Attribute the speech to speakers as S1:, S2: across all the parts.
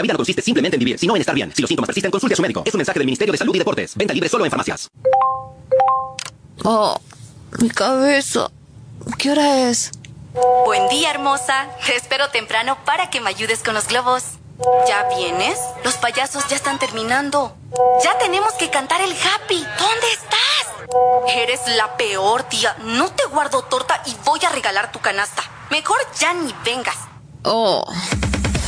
S1: La vida no consiste simplemente en vivir, sino en estar bien. Si los síntomas persisten, consulte a su médico. Es un mensaje del Ministerio de Salud y Deportes. Venta libre solo en farmacias.
S2: Oh, mi cabeza. ¿Qué hora es?
S3: Buen día, hermosa. Te espero temprano para que me ayudes con los globos. ¿Ya vienes? Los payasos ya están terminando. Ya tenemos que cantar el happy. ¿Dónde estás? Eres la peor, tía. No te guardo torta y voy a regalar tu canasta. Mejor ya ni vengas.
S2: Oh.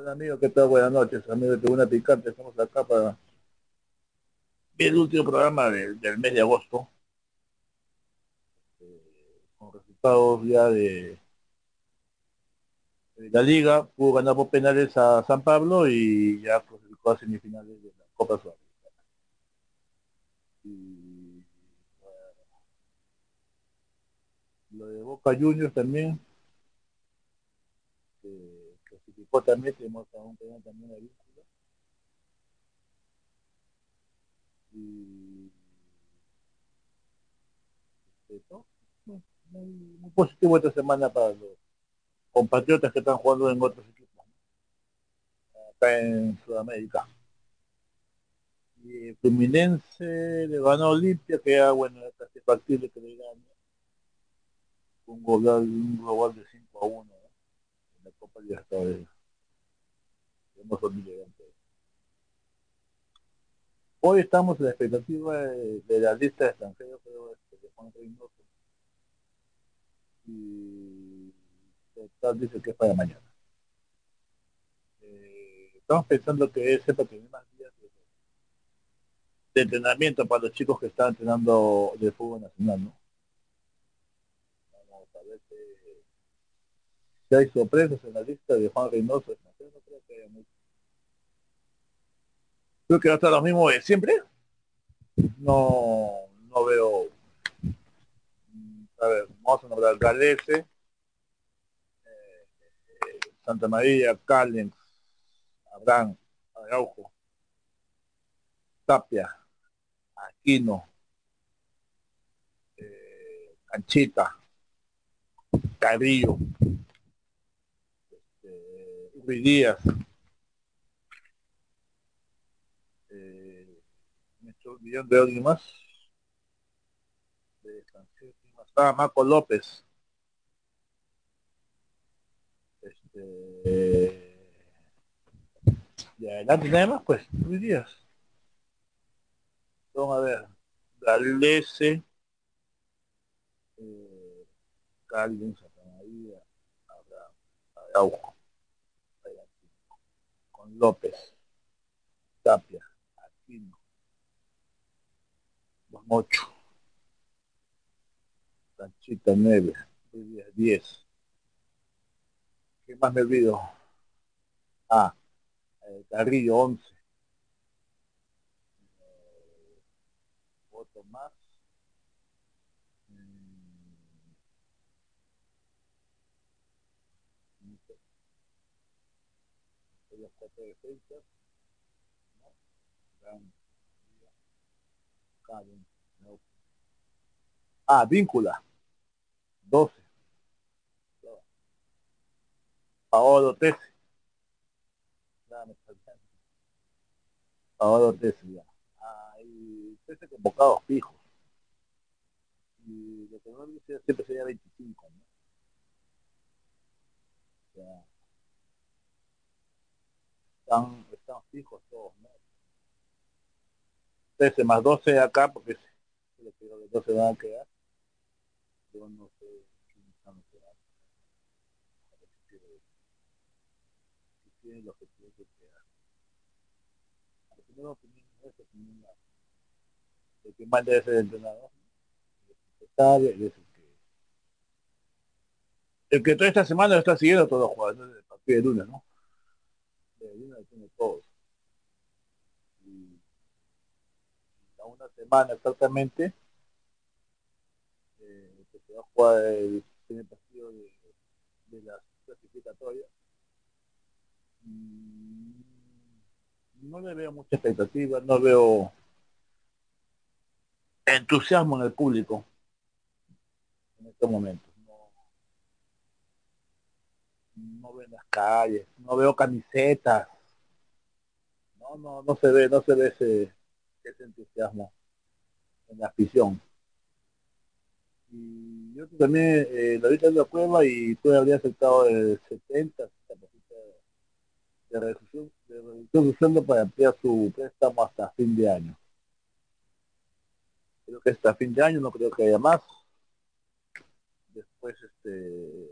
S4: Hola amigos, ¿qué tal? Buenas noches, amigos de Tribuna Picante, estamos acá para el último programa del, del mes de agosto, eh, con resultados ya de la liga pudo ganar por penales a San Pablo y ya clasificó a semifinales de la Copa Sudamericana. Y bueno, lo de Boca Juniors también, que clasificó también, tenemos a un penal también a vínculo. Y esto, muy, positivo esta semana para los compatriotas que están jugando en otros equipos acá en Sudamérica. Y Fluminense le ganó Olimpia que ya bueno es casi factible que le gane. Un global, un global de 5 a 1 ¿no? en la Copa Libertadores hoy estamos en la expectativa de, la lista de extranjeros pero este, de Juan Reynoso y tal dice que es para mañana. Eh, estamos pensando que ese para tener más de, entrenamiento para los chicos que están entrenando de fútbol nacional, ¿no? Vamos a ver si hay sorpresas en la lista de Juan Reynoso, no creo que haya mucho. Creo que va a estar lo mismo de siempre. No, no veo. A ver, vamos a nombrar Galese, Santa María, Callens, Abraham, Araujo, Tapia, Aquino, eh, Canchita, Carrillo, este, Uri Díaz, eh, me echo un millón de alguien más, de estaba Marco López, Eh, y adelante nada más, pues, Luis Díaz. Vamos a ver. Galese, eh, Calvin, Santa María, Abraham, Araujo, con López, Tapia, 8. Lanchita 9. Lidia 10. ¿Qué más me olvido? Ah, eh, Carrillo 11. Eh, voto más. las mm. cuatro ¿no? Ah, víncula. 12. Paolo Tesi. Paolo Tesi, ya. Ah, y 13 convocados fijos. Y lo que no dice siempre sería 25, ¿no? Ya. Están, están fijos todos, ¿no? 13 más 12 acá, porque lo que los 12 van a quedar. Yo no sé quiénes están los tiene lo que tiene que quedar. La primera opinión es opinión el que debe ser el entrenador, el secretario y es el que el que toda esta semana está siguiendo a todos los jugadores del partido de lunes, ¿no? De lunes tiene todos. una semana exactamente, eh, que se va a jugar el primer partido de, de las clasificatorias. Mm, no le veo mucha expectativa, no veo entusiasmo en el público en estos momentos. No, no veo las calles, no veo camisetas. No, no, no se ve, no se ve ese, ese entusiasmo en la afición. Y yo también eh, lo ahorita en la prueba y puede habría aceptado el 70 de reducción, de reducción para ampliar su préstamo hasta fin de año. Creo que hasta fin de año no creo que haya más. Después, este,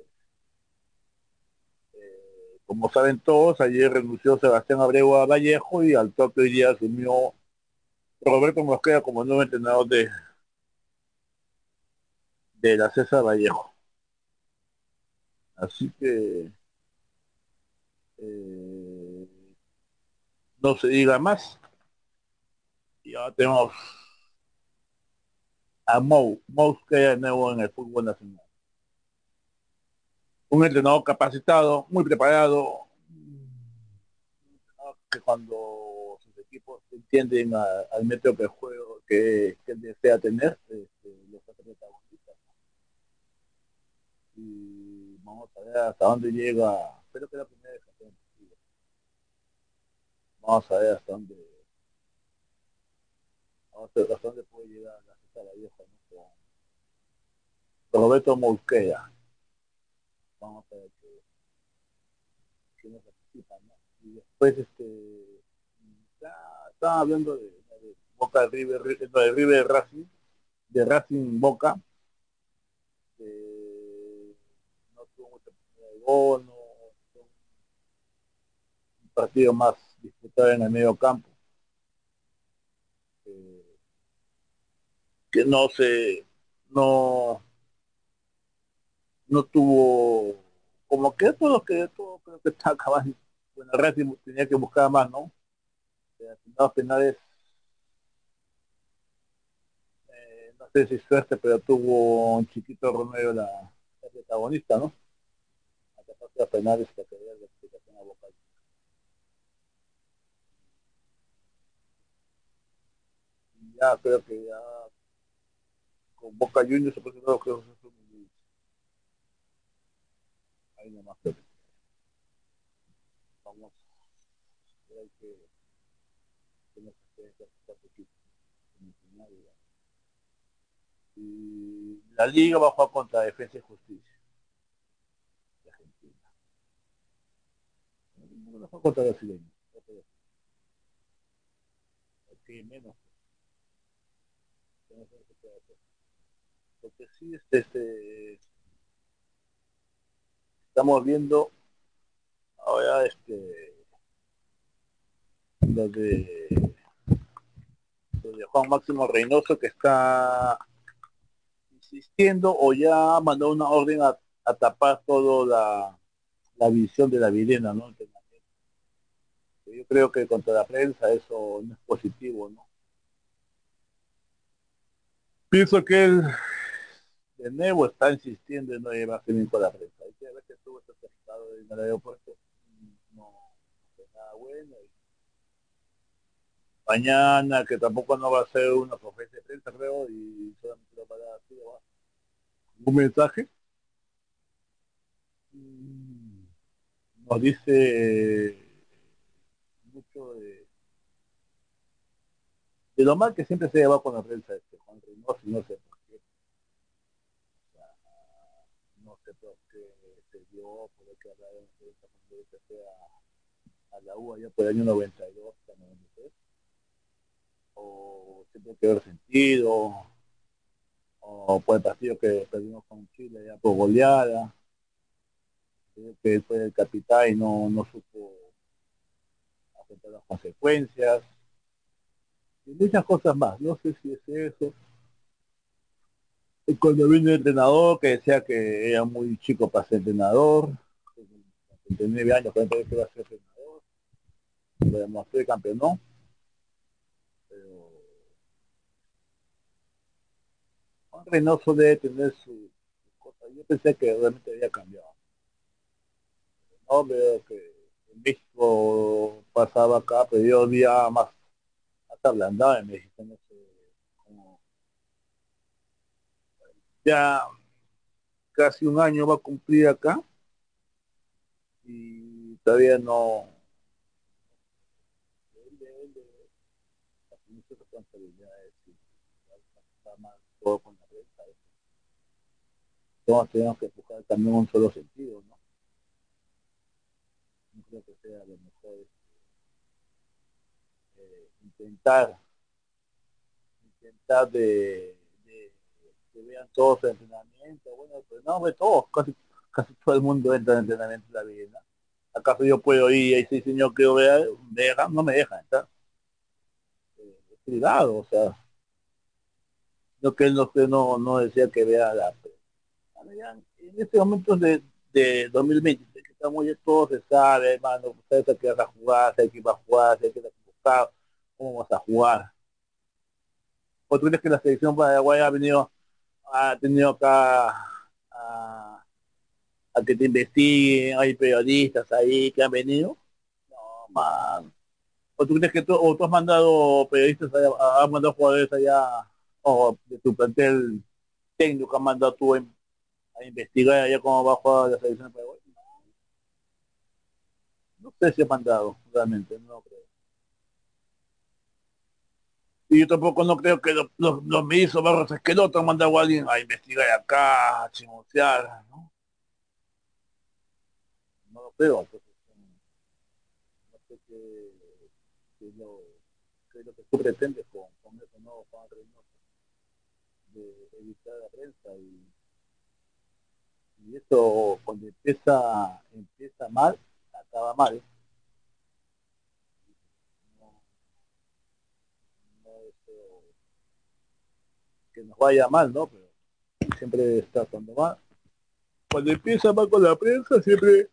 S4: eh, como saben todos, ayer renunció Sebastián Abreu a Vallejo y al toque hoy día asumió Roberto Mosquera como nuevo entrenador de, de la César Vallejo. Así que eh, no se diga más. Y ahora tenemos a Mou, que de nuevo en el fútbol nacional. Un entrenador capacitado, muy preparado, que cuando equipos entienden al método de juego que, que desea tener, este, los protagonistas. Y vamos a ver hasta dónde llega, espero que la primera vez Vamos a ver hasta dónde vamos a ver hasta dónde puede llegar la cita la vieja ¿no? Roberto Mosquera. Vamos a ver qué, qué nos participa, ¿no? Y después este estaba hablando de, Boca de River, de River Racing, de Racing Boca. No tuvo mucha oportunidad de gol, no, un partido más disputado en el medio campo. Eh, que no se, no, no tuvo, como que todo que todo creo que está acabando. Bueno, el Racing tenía que buscar más, ¿no? Los penales, eh, no sé si suerte, pero tuvo un chiquito Romero la, la protagonista, ¿no? A de penales para que vea la explicación a Boca. ya creo que ya con Boca Juniors se puede creo que es un ahí nomás creo que vamos tener que y la liga va a jugar contra Defensa y Justicia. De Argentina. No va a jugar contra brasileño aquí menos. Porque sí este, este estamos viendo ahora este lo de de Juan Máximo Reynoso que está insistiendo o ya mandó una orden a, tapar toda la, la visión de la videna, ¿no? Yo creo que contra la prensa eso no es positivo, ¿no? Pienso que él de nuevo está insistiendo en no llevarse bien con la prensa. Hay que ver que estuvo este en el aeropuerto. No, no nada bueno. Y mañana, que tampoco no va a ser una conferencia de prensa, creo, y solamente va a así, un mensaje. Mm, nos dice mucho de lo mal que siempre se lleva con la prensa este Juan Reynoso y no sé por qué. No sé por qué se dio, por que hablar de la prensa cuando se a, la U allá por el año 92, 93. O siempre que haber sentido, o por el partido que perdimos con Chile ya por goleada. Creo que fue el capitán y no, no supo aceptar las consecuencias y muchas cosas más. No sé si es eso. Y cuando vino el entrenador, que decía que era muy chico para ser entrenador, 39 años, 40 que iba a ser entrenador, lo demostró y campeonó. Pero Juan Reynoso debe tener su, cosa. Yo pensé que realmente había cambiado. No veo que en México pasaba acá, pero yo día más, más ablandado en México. No sé, como... Ya casi un año va a cumplir acá y todavía no todos tenemos que empujar también un solo sentido, ¿no? No creo que sea lo mejor eh, intentar intentar de, de, que vean todos el entrenamiento, bueno, pues no, de todos, casi, casi todo el mundo entra en entrenamiento en la vida. ¿Acaso yo puedo ir y decir, señor, quiero ver, me dejan, no me dejan, ¿está? Eh, es privado, o sea, no que él no, no, no decía que vea la en este momento de, de 2020, que estamos ya todos se sabe, hermano, ustedes que vas a jugar, sé que va a jugar, sé que va a buscar, cómo vamos a jugar. ¿O tú crees que la selección paraguaya ha venido, ha tenido acá a, que te investiguen, hay periodistas ahí que han venido? No, man. ¿O tú crees que tú, o tú has mandado periodistas, allá, has mandado jugadores allá, o de tu plantel técnico que has mandado tú en, a investigar allá cómo va a jugar la selección de Paraguay. No sé si ha mandado, realmente, no creo. Y yo tampoco no creo que los, los, los ministros Barros Esqueloto han mandado a alguien a investigar acá, a ¿no? No lo creo, entonces, no sé qué, qué, lo, es lo que tú pretendes con, con eso, ¿no, Juan Reynoso? De evitar la prensa y y esto cuando empieza empieza mal acaba mal no, no deseo que nos vaya mal no pero siempre está cuando mal cuando empieza mal con la prensa siempre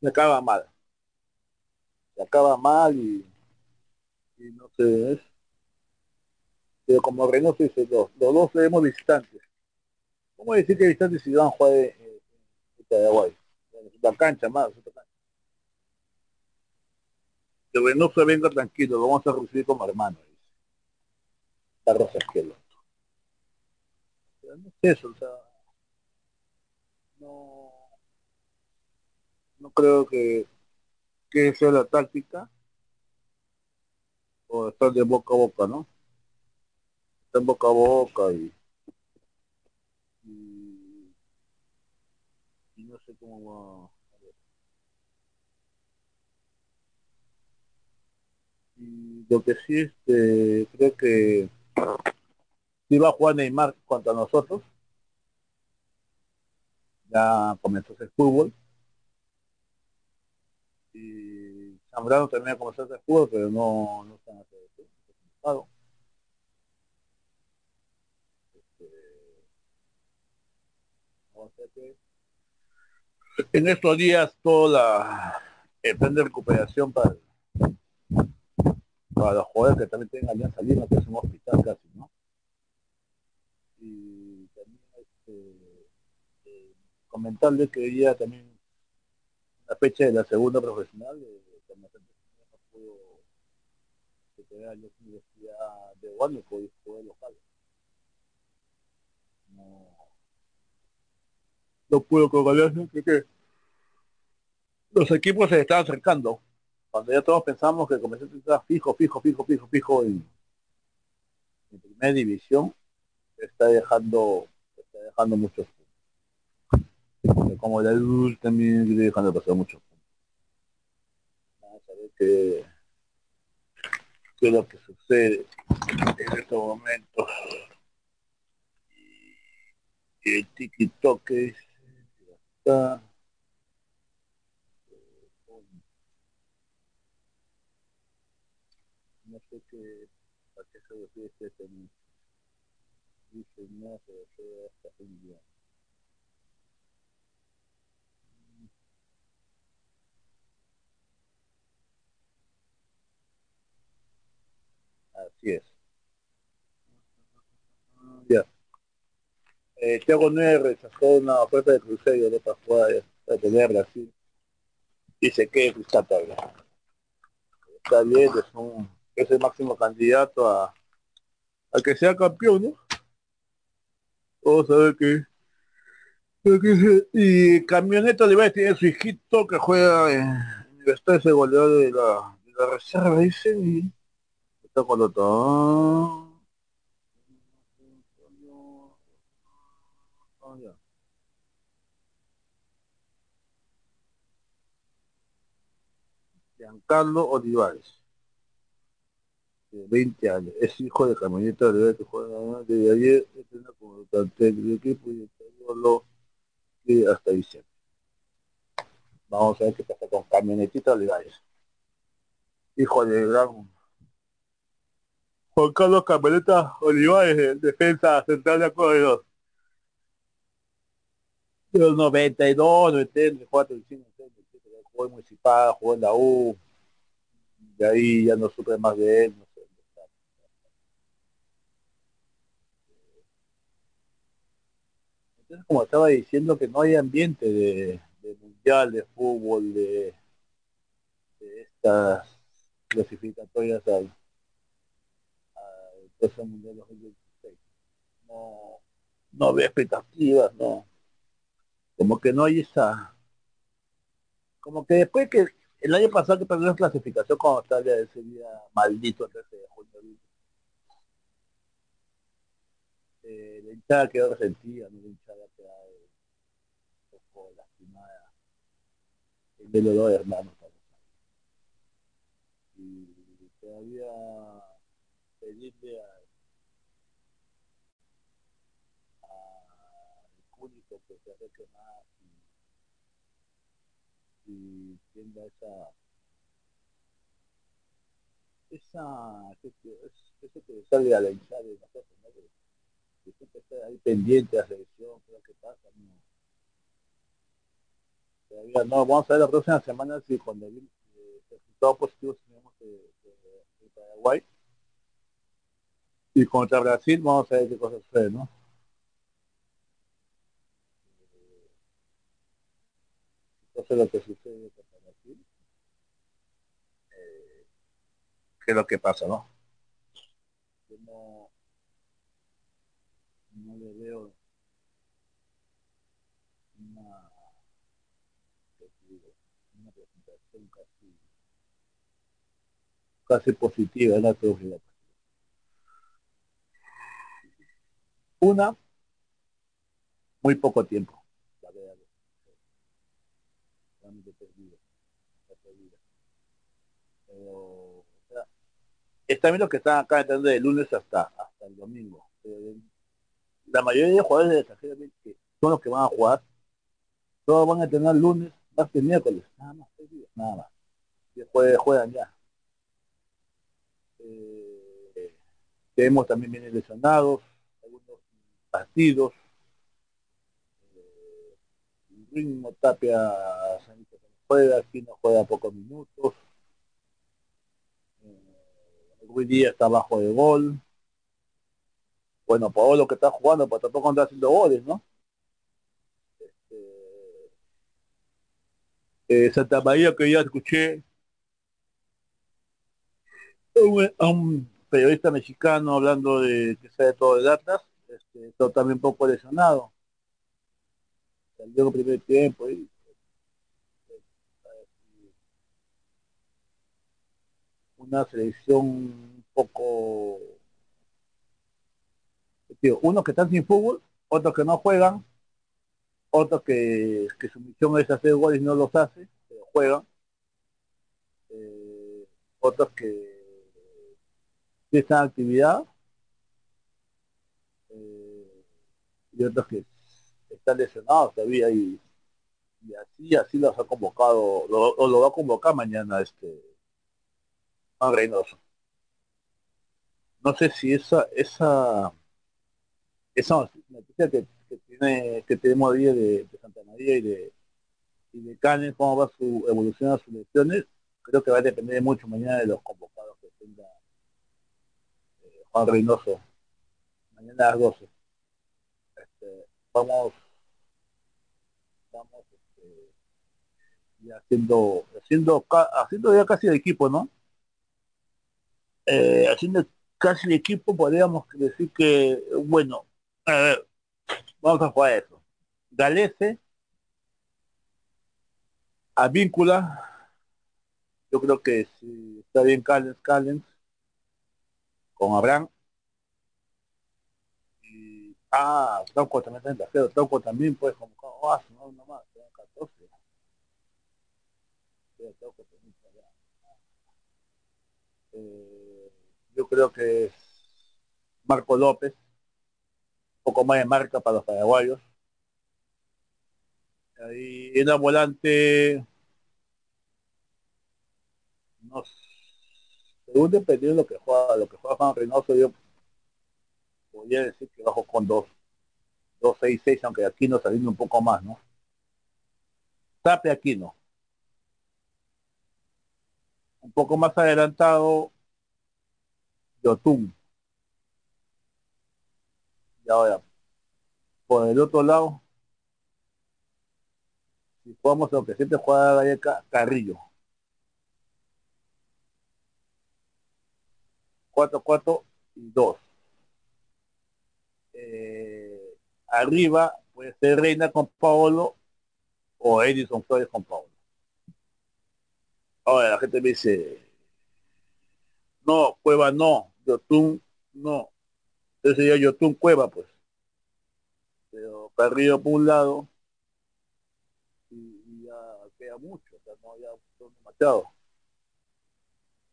S4: se acaba mal. Se acaba mal y, no sé es pero como Reynoso dice los, los dos seremos distantes ¿Cómo decir que Distante si van a jugar en Paraguay? En la cancha más, otra cancha. Que Reynoso venga tranquilo, lo vamos a recibir como hermano, dice. La Rosa Esquelo. Pero no es eso, o sea, no, no creo que, que sea la táctica o estar de boca a boca, ¿no? Estar boca a boca y y lo que sí este creo que si va a jugar Neymar contra nosotros. Ya comenzó el fútbol. Y Zambrano también comenzó el fútbol pero no no están haciendo en estos días toda la el plan de recuperación para, para los jugadores que también tienen Alianza Lima, que es un hospital casi, ¿no? Y también este, eh, comentarle que hoy día también la fecha de la segunda profesional eh, no pudo la Universidad de Huánuco y fue local. No, no puedo con que los equipos se están acercando. Cuando ya todos pensamos que comenzó a fijo, fijo, fijo, fijo, fijo en, primera división, está dejando, está dejando muchos puntos. Como la luz también está dejando pasar muchos puntos. Vamos a ver qué, qué es lo que sucede en estos momentos. Y el tiki-toque está no sé qué a qué se refiere este término no se refiere esta religión así es Eh, Thiago Nueve rechazó una oferta de Cruzeiro de para jugar para tener Brasil. Dice que está todavía. Está bien, es, el máximo candidato a, a que sea campeón, ¿no? Vamos a ver qué. Y Camioneta Olivares tiene su hijito que juega en Universidad ese goleador de la, de la reserva, dice, y está con otro. Giancarlo Olivares, de 20 años, es hijo de Camioneta Olivares que juega desde ayer, entrena como del equipo y lo que hasta diciembre. Vamos a ver qué pasa con Camionetita Olivares. Hijo de gran Juan Carlos Camioneta Olivares, defensa central de acuerdo de los 92, 94, 95, jugó en Municipal, jugó en la U, de ahí ya no supe más de él, no sé Entonces, como estaba diciendo, que no hay ambiente de, de mundial, de fútbol, de, estas clasificatorias al, al Mundial 2016. No, no había expectativas, no. Como que no hay esa como que después que el año pasado que perdió la clasificación con Australia ese día maldito el 13 de junio eh, la hinchada quedó resentida no la hinchada quedó un poco lastimada. El de los dos hermanos y todavía pedirle a público que se acerque más y tenga esa esa eso que sale a la hinchada de ¿no? que, que siempre está ahí pendiente de la selección, qué que pasa, no. Todavía no, vamos a ver la próxima semana si cuando el eh, resultado positivo tenemos de, Paraguay y contra Brasil vamos a ver qué cosas sucede, ¿no? Entonces lo que sucede con Brasil, eh, ¿qué es lo que pasa, no? Yo no, no le veo una, una presentación casi, casi positiva en la teoría. Una, muy poco tiempo. Pero, también los que están acá entrando de lunes hasta hasta el domingo. la mayoría de jugadores de extranjero que son los que van a jugar, todos van a tener lunes, martes, miércoles, nada más, nada más. Y juegan ya. Eh, tenemos también vienen lesionados, algunos partidos. Eh, ritmo Tapia juega, aquí no juega pocos minutos. Eh, hoy día está bajo de gol. Bueno, por lo que está jugando, pues tampoco anda haciendo goles, ¿no? Este, eh, Santa María que ya escuché a un periodista mexicano hablando de que sabe todo de Atlas, este, todo también poco lesionado. Salió el primer tiempo y una selección un poco unos que están sin fútbol, otros que no juegan, otros que, que su misión es hacer goles y no los hace, pero juegan, eh, otros que están actividad eh, y otros que están lesionados todavía y, y así así los ha convocado o lo va a convocar mañana este Juan Reynoso. No sé si esa, esa, esa noticia que, que tiene, que tenemos ahí de, de, Santa María y de, y de Canes, cómo va su evolución a sus lesiones, creo que va a depender mucho mañana de los convocados que tenga eh, Juan Reynoso. Mañana a las 12. Este, vamos, vamos este, haciendo, haciendo, haciendo ya casi el equipo, ¿no? Eh, haciendo casi el equipo, podríamos decir que, bueno, vamos a jugar eso. Galese, Avíncula, yo creo que si está bien Callens, Callens, con Abraham. Y, ah, Trauco también está en tercero, también puede como oh, no, no más, 14. Eh, yo creo que Marco López, un poco más de marca para los paraguayos. Ahí en la volante, no según dependiendo de lo que juega, lo que juega Juan Reynoso, yo podría decir que bajo con dos, dos, seis, seis, aunque aquí no saliendo un poco más, ¿no? Tape aquí no. Un poco más adelantado, Yotun. Y ahora, por el otro lado, si jugamos lo que siempre juega Galleca, Carrillo. 4, 4 y 2. Eh, arriba puede ser Reina con Paolo o Edison Flores con Paolo. Ahora la gente me dice, no, Cueva no, Yotun no. Entonces sería Yotun Cueva, pues. Pero Carrillo por un lado y, ya queda mucho, o sea, no ya son demasiado.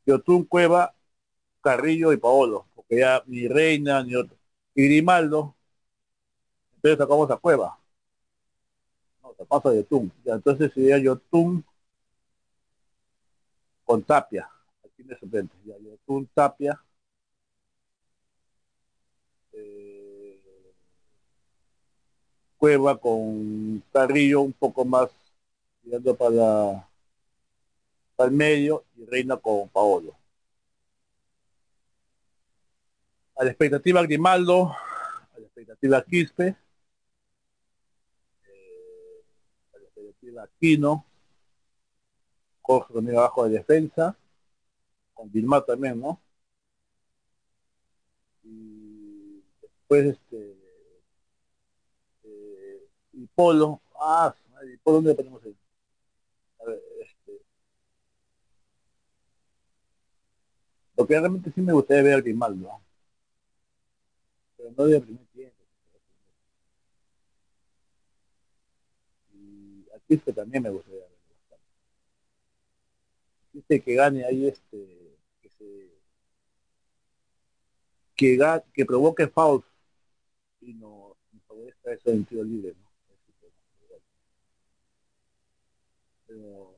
S4: Yotun Cueva, Carrillo y Paolo, porque ya ni Reina ni otro. Y Grimaldo, entonces sacamos a Cueva. No, sacamos a Yotun. Ya, entonces sería Yotun con Tapia tiene suplentes. Ya, un Tapia. Eh, Cueva con Carrillo un poco más tirando para, para el medio y Reina con Paolo. A la expectativa Grimaldo, a la expectativa Quispe, eh, a la expectativa Aquino, Jorge también abajo de defensa, con Vilma también, ¿no? Y después este eh, y Polo, ah, y Polo dónde ponemos ahí? A ver, este lo que realmente sí me gustaría ver a Grimaldo, ¿no? pero no de primer tiempo. Y aquí que también me gustaría. Dice que gane ahí este que, que provoque foul y no, favorezca eso en tiro libre, ¿no? Pero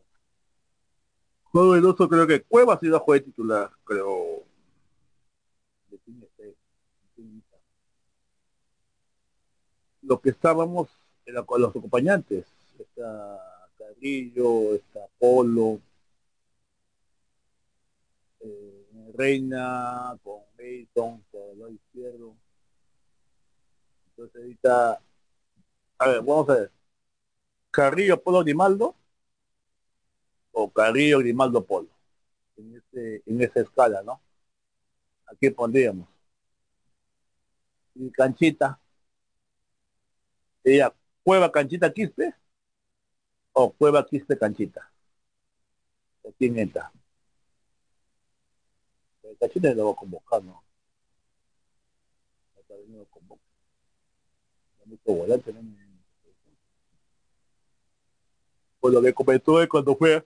S4: juego creo que Cueva ha sido juez titular, creo. Lo que estábamos era con los acompañantes, está Carrillo, está Polo, eh, Reina, con Mason, con el lado izquierdo. Entonces ahorita, a ver, vamos a ver. Carrillo, Polo, Grimaldo o Carrillo, Grimaldo, Polo. En, este, en esa escala, ¿no? Aquí pondríamos. Y canchita. Sería Cueva, Canchita, Quispe o Cueva, Quispe, Canchita. ¿Quién entra? Cachines lo va a convocar, ¿no? Está venido a convocar. volante, ¿no? Pues lo que comentó es cuando fue,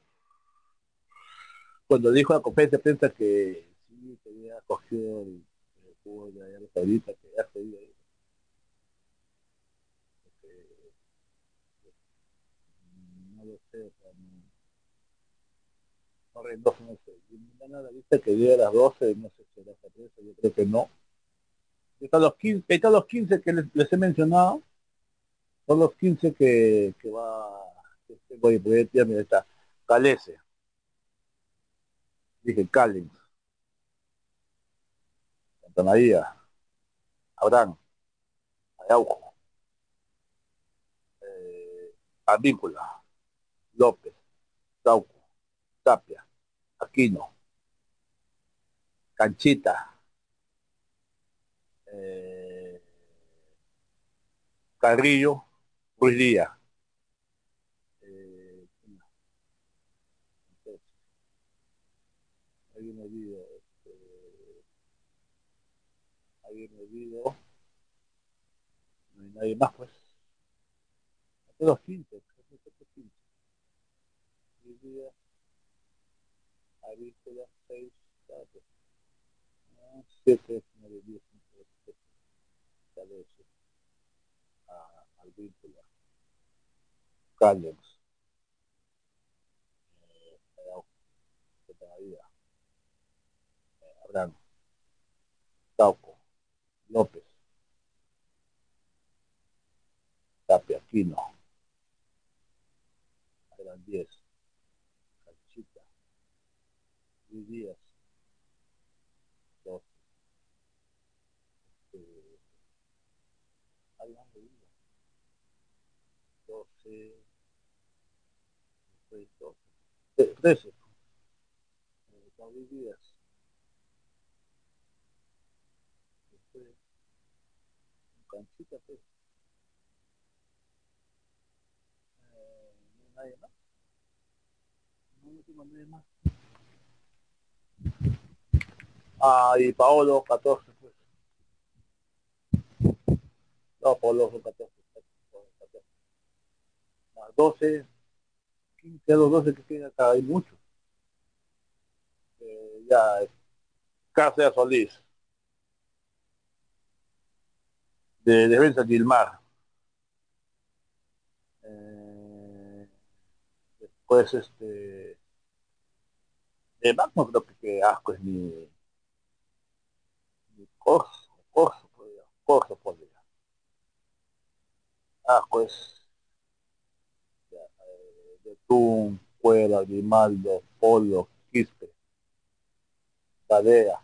S4: cuando dijo la conferencia de prensa que sí, que había cogido el, el fútbol de Arabia Saudita, que ya se iba ahí. No lo sé, no Reynoso no sé. Y la lista que dio a las 12, no sé si era esa yo creo que no. Están los 15, están los 15 que les, he mencionado, son los 15 que, que va, que tengo ahí, porque ya mira, está Calese, dije Callens, Santa María, Abraham, Araujo, Avícola, López, Tauco, Tapia, Aquino, Canchita, eh, Carrillo, Ruiz Díaz. Eh, hay un olvido, este, hay un olvido, no hay nadie más pues. Hace los 15, Ruiz Díaz, Avícola, 6, 7, 9, 10, 11, 12, al vínculo. Callens. Eh, eh, Abraham. Tauco. López. Tapia, Aquino. Eran 10. 10 días. Dos. Este, ahí van de 12, 12, 13. Son canchita, pues. Eh, no hay nadie más. No, no tengo más. Ah, y Paolo, 14, pues. No, Paolo, 14. 12, 15 a los 12 que tiene acá, hay muchos. Eh, ya, Cáceres Solís. De defensa Gilmar. Eh, después, este... De más no creo que, que asco es ni... Corso, Corso, podría, Corso podría. Asco es Betún, Cuera, Grimaldo, Polo, Quispe, Tadea,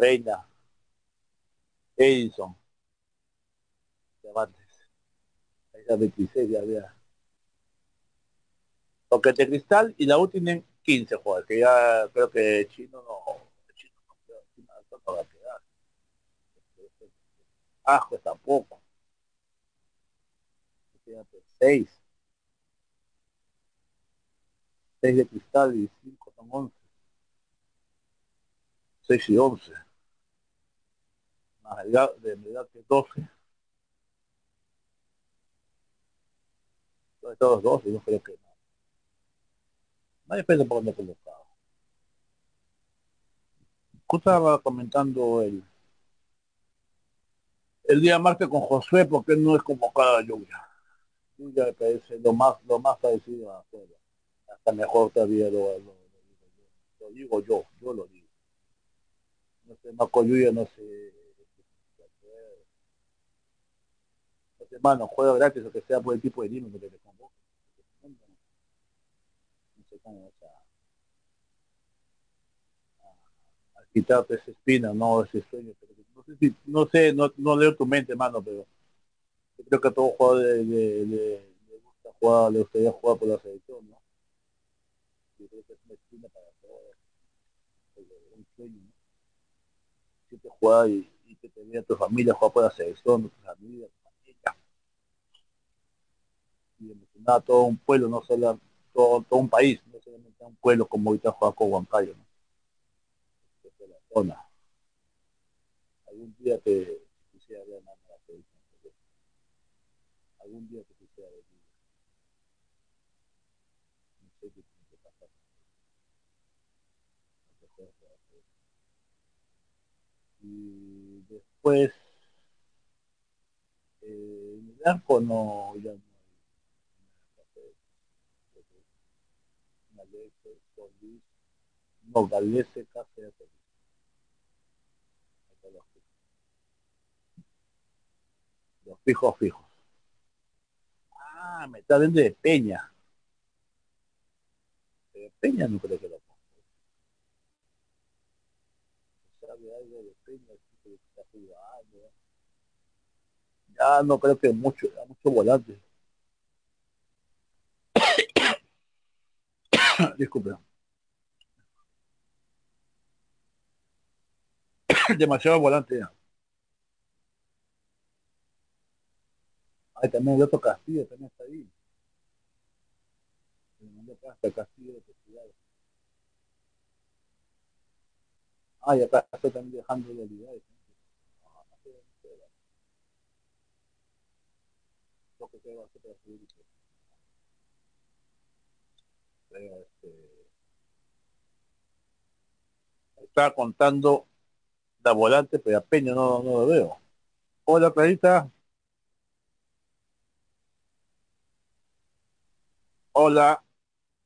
S4: Reina, Edison, Cervantes, ahí 26 ya había. Toquete Cristal y la U 15 jugadores, que ya creo que Chino no, Chino no, va a quedar. Ajo tampoco. 6. 6 de cristal y 5 son 11. 6 y 11. Más de medida que 12. Entonces todos 12, yo creo que no. No depende por dónde colocado. Estaba comentando el el día martes con Josué porque no es convocada a lluvia ya me parece lo más lo más parecido a afuera. Hasta mejor todavía lo, lo, lo, digo yo, yo lo digo. No sé, Macoyuya no sé. No sé, mano, juega gratis o que sea por el tipo de límite que te a, quitarte esa espina, no ese sueño. Pero no sé si, no sé, no, leo tu mente, mano, pero creo que a todo jugador le, le, gusta jugar, le gustaría jugar por la selección, ¿no? Yo creo que es una espina para todos, un sueño, ¿no? Si te juegas y, que te vea tu familia jugar por la selección, tus amigos, tu familia. Y emocionar a todo un pueblo, no solo todo, todo un país, no solamente a un pueblo como ahorita juega con Huancayo, ¿no? De la zona. Algún día te quisiera ver más algún día que quisiera ti. No sé qué tiene que pasar. Y después, eh, el arco no, ya no hay Galese, Solís, no, Galese, Cáceres, los fijos fijos. Ah, me está dentro de Peña. De Peña no creo que lo ponga. ¿Sabe algo de Peña? Jugando. Ya no creo que mucho, mucho volante. Disculpe. Demasiado volante ya. También el otro Castillo también está ahí. El Castillo de Ah, y acá estoy también dejando de olvidar. Lo se va a hacer para este, estaba contando la volante, pero a Peña no, no lo veo. Hola, Clarita. Hola.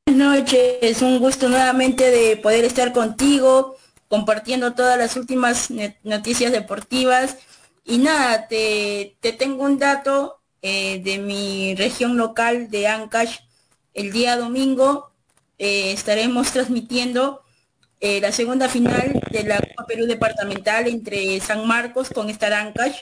S5: Buenas noches, un gusto nuevamente de poder estar contigo, compartiendo todas las últimas noticias deportivas. Y nada, te, te tengo un dato eh, de mi región local de Ancash. El día domingo eh, estaremos transmitiendo eh, la segunda final de la Perú departamental entre San Marcos con Star Ancash.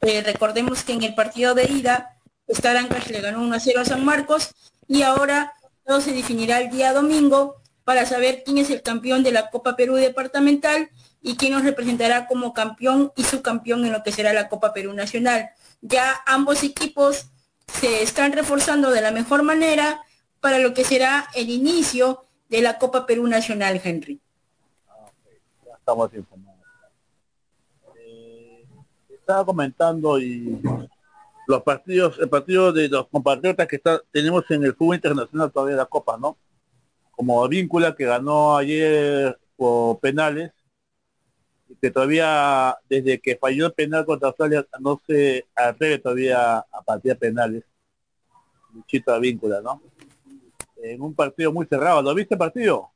S5: recordemos que en el partido de ida, Star Ancash le ganó 1 a 0 a San Marcos y ahora todo se definirá el día domingo para saber quién es el campeón de la Copa Perú departamental y quién nos representará como campeón y subcampeón en lo que será la Copa Perú Nacional. Ya ambos equipos se están reforzando de la mejor manera para lo que será el inicio de la Copa Perú Nacional, Henry.
S4: Estamos informados. Eh, estaba comentando y los partidos, el partido de los compatriotas que está, tenemos en el fútbol internacional todavía la Copa, ¿no? Como Víncula que ganó ayer por penales, y que todavía desde que falló el penal contra Australia no se atreve todavía a partir penales. Luchito Víncula, ¿no? En un partido muy cerrado. ¿Lo viste el partido?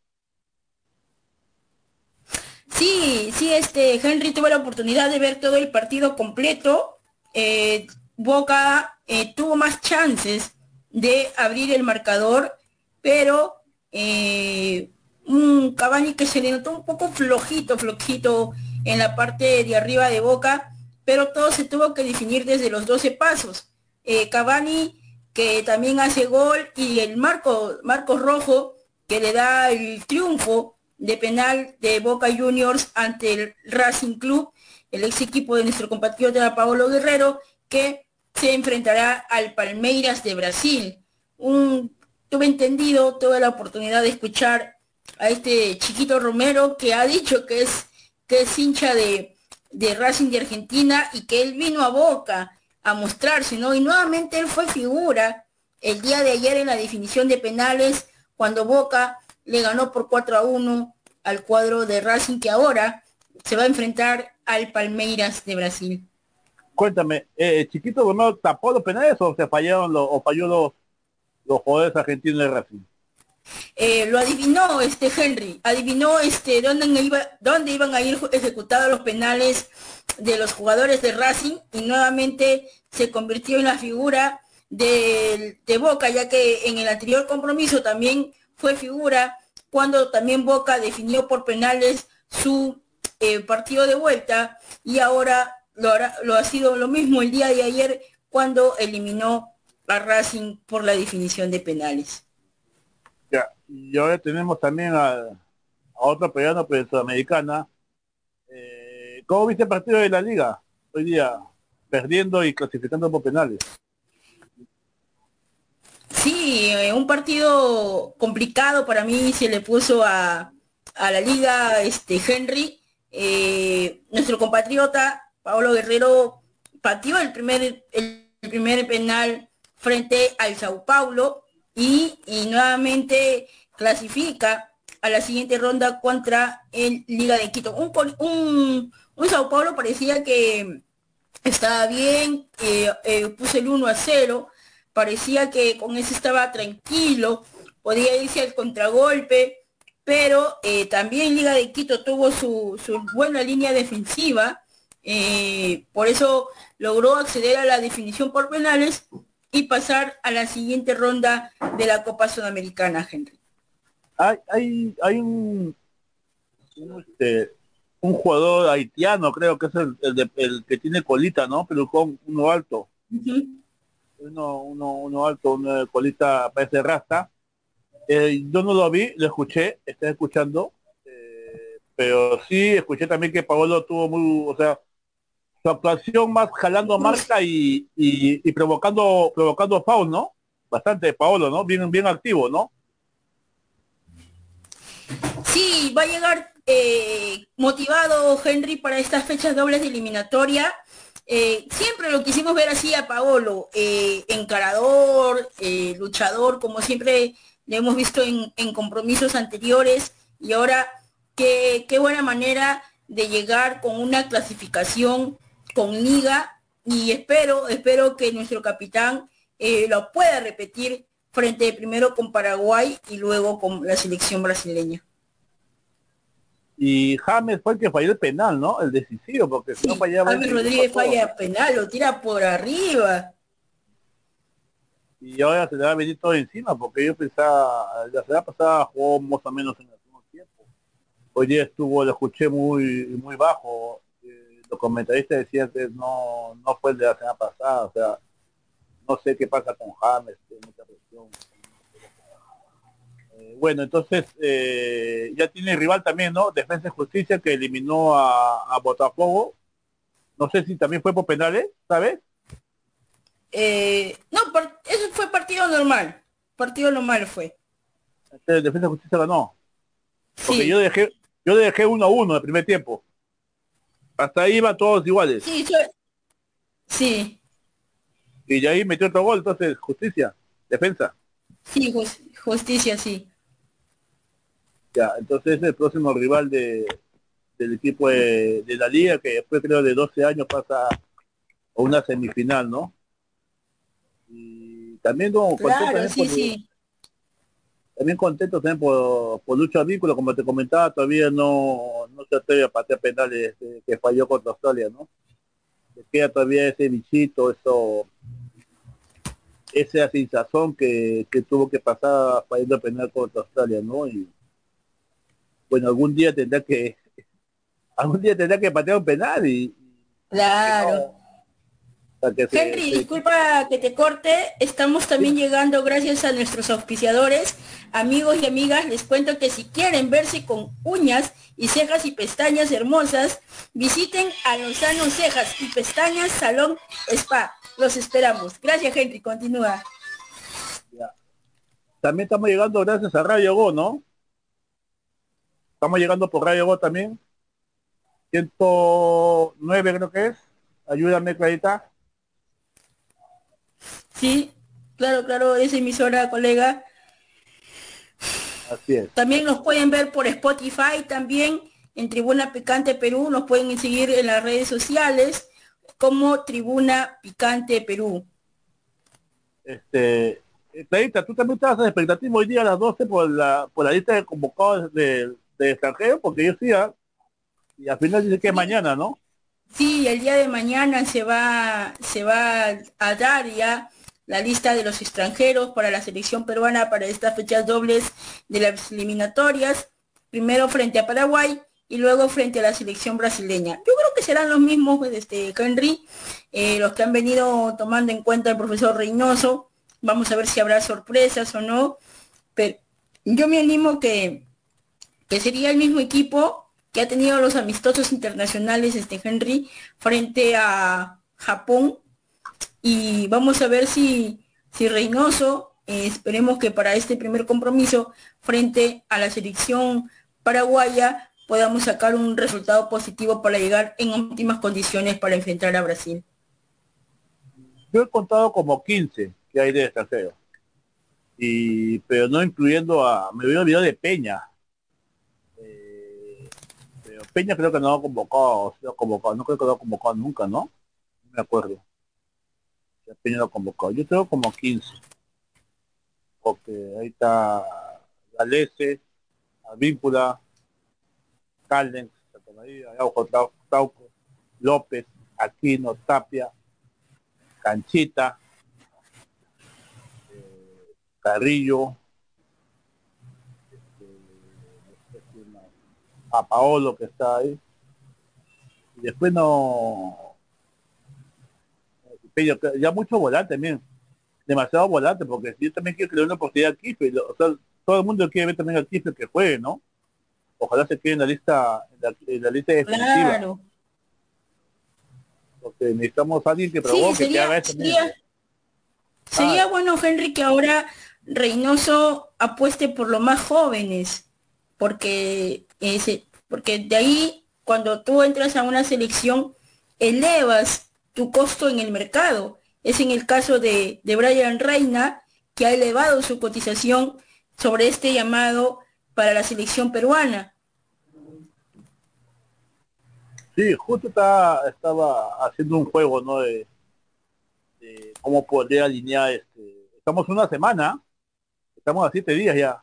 S5: Sí, sí, este Henry tuvo la oportunidad de ver todo el partido completo. Eh, Boca eh, tuvo más chances de abrir el marcador, pero eh, un Cavani que se le notó un poco flojito, flojito en la parte de arriba de Boca, pero todo se tuvo que definir desde los 12 pasos. Eh, Cavani que también hace gol y el Marco, Marcos Rojo que le da el triunfo de penal de Boca Juniors ante el Racing Club, el ex equipo de nuestro compatriota Paolo Guerrero, que se enfrentará al Palmeiras de Brasil. Tuve entendido, tuve la oportunidad de escuchar a este chiquito Romero que ha dicho que es, que es hincha de, de Racing de Argentina y que él vino a Boca a mostrarse, ¿no? Y nuevamente él fue figura el día de ayer en la definición de penales cuando Boca le ganó por 4 a 1 al cuadro de Racing que ahora se va a enfrentar al Palmeiras de Brasil.
S4: Cuéntame, eh, Chiquito Romero tapó los penales o se fallaron los, o falló los, los jugadores argentinos de Racing?
S5: Eh, lo adivinó este Henry, adivinó este dónde, iba, dónde iban a ir ejecutados los penales de los jugadores de Racing y nuevamente se convirtió en la figura de, de, Boca, ya que en el anterior compromiso también fue figura cuando también Boca definió por penales su eh, partido de vuelta y ahora lo, ha sido lo mismo el día de ayer cuando eliminó a Racing por la definición de penales.
S4: Ya, y ahora tenemos también a, a otra peruana pues, sudamericana. Eh, ¿Cómo viste el partido de la liga hoy día? Perdiendo y clasificando por penales.
S5: Sí, eh, un partido complicado para mí se le puso a, a la liga este Henry. Eh, nuestro compatriota Pablo Guerrero pateó el primer, el, primer penal frente al Sao Paulo y, nuevamente clasifica a la siguiente ronda contra el Liga de Quito. Un, un, un Sao Paulo parecía que estaba bien, eh, puso el 1 a 0, parecía que con eso estaba tranquilo, podía irse al contragolpe, pero eh, también Liga de Quito tuvo su, su buena línea defensiva eh, por eso logró acceder a la definición por penales y pasar a la siguiente ronda de la Copa Sudamericana, Henry.
S4: Hay, hay, hay un, este, un jugador haitiano, creo que es el, el, que tiene colita, ¿no? Pero con uno alto. Uno, uno, alto, una colita parece rasta. Eh, yo no lo vi, lo escuché, estoy escuchando. Eh, pero sí, escuché también que Paolo tuvo muy, o sea, su actuación más jalando marca y, y, y provocando provocando foul, ¿no? Bastante Paolo, ¿no? Bien, bien activo, ¿no?
S5: Sí, va a llegar eh, motivado Henry para estas fechas dobles de eliminatoria. Eh, siempre lo quisimos ver así a Paolo, eh, encarador, luchador, como siempre le hemos visto en, compromisos anteriores. Y ahora, qué, qué, buena manera de llegar con una clasificación con liga. Y espero, espero que nuestro capitán lo pueda repetir frente primero con Paraguay y luego con la selección brasileña.
S4: Y James fue el que falló el penal, ¿no? El decisivo, porque si no fallaba...
S5: James Rodríguez falla penal, lo tira por arriba.
S4: Y ahora se le va a venir todo encima, porque yo pensaba, la semana pasada jugó más o menos en el segundo tiempo. Hoy día estuvo, lo escuché muy muy bajo. Eh, los comentaristas decían que no, no fue el de la semana pasada, o sea, no sé qué pasa con James, mucha presión bueno, entonces eh, ya tiene rival también, ¿no? Defensa y Justicia que eliminó a, Botafogo. No sé si también fue por penales, ¿sabes?
S5: Eh, no, eso fue partido normal. Partido normal fue.
S4: Este, Defensa y Justicia ganó. Porque yo dejé, yo dejé uno a uno el primer tiempo. Hasta ahí iban todos iguales.
S5: Sí, sí.
S4: Y ahí metió otro gol, entonces, justicia, defensa.
S5: Sí, justicia, sí.
S4: Ya, entonces el próximo rival de, del equipo de, la liga, que después creo de 12 años pasa a una semifinal, ¿no? Y también no,
S5: claro, sí, sí.
S4: también contento también por, por Lucho Vínculo, como te comentaba, todavía no, no se atreve a patear penales eh, que falló contra Australia, ¿no? Queda todavía ese bichito, eso esa sensación que, que tuvo que pasar fallando penal contra Australia, ¿no? Y bueno, algún día tendrá que, algún día tendrá que patear un penal y...
S5: Claro. Henry, disculpa que te corte, estamos también llegando gracias a nuestros auspiciadores, amigos y amigas, les cuento que si quieren verse con uñas y cejas y pestañas hermosas, visiten a Lozano Cejas y Pestañas Salón Spa. Los esperamos. Gracias Henry, continúa.
S4: También estamos llegando gracias a Radio Go, ¿no? Estamos llegando por Radio Go también. 109 creo que es. Ayúdame, Clarita.
S5: Sí, claro, claro, es emisora, colega.
S4: Así es.
S5: También nos pueden ver por Spotify, también en Tribuna Picante Perú. Nos pueden seguir en las redes sociales como Tribuna Picante Perú.
S4: Este, Clarita, tú también estás en expectativa hoy día a las 12 por la, por la lista de convocados del de extranjero, porque yo sí, ¿ah? y al final dice que es mañana, ¿no?
S5: Sí, el día de mañana se va, se va a dar ya la lista de los extranjeros para la selección peruana para estas fechas dobles de las eliminatorias, primero frente a Paraguay y luego frente a la selección brasileña. Yo creo que serán los mismos, este, Henry, eh, los que han venido tomando en cuenta el profesor Reynoso. Vamos a ver si habrá sorpresas o no, pero yo me animo que que sería el mismo equipo que ha tenido los amistosos internacionales este Henry frente a Japón y vamos a ver si si Reynoso eh, esperemos que para este primer compromiso frente a la selección paraguaya podamos sacar un resultado positivo para llegar en óptimas condiciones para enfrentar a Brasil.
S4: Yo he contado como 15 que hay de extranjeros. Y, pero no incluyendo a, me voy a olvidar de Peña, Peña creo que no ha convocado, ha convocado, no creo que lo ha convocado nunca, ¿no? No me acuerdo. Peña lo ha convocado. Yo tengo como 15. Porque ahí está Galese, Avíncula, Caldens, Tauco, López, Aquino, Tapia, Canchita, eh, Carrillo, a Paolo que está ahí, Y después no... Ya mucho volante también. Demasiado volante, porque yo también quiero que le dé una oportunidad a Quispe. O sea, todo el mundo quiere ver también al Quispe que juegue, ¿no? Ojalá se quede en la lista, en la, lista definitiva. Claro. Porque necesitamos a alguien que provoque, que haga eso.
S5: Sería, bueno, Henry, que ahora Reynoso apueste por los más jóvenes, porque ese, porque de ahí cuando tú entras a una selección elevas tu costo en el mercado. Es en el caso de, de Brian Reina, que ha elevado su cotización sobre este llamado para la selección peruana.
S4: Sí, justo estaba, estaba haciendo un juego, ¿no? De, cómo poder alinear este. Estamos una semana, estamos a siete días ya.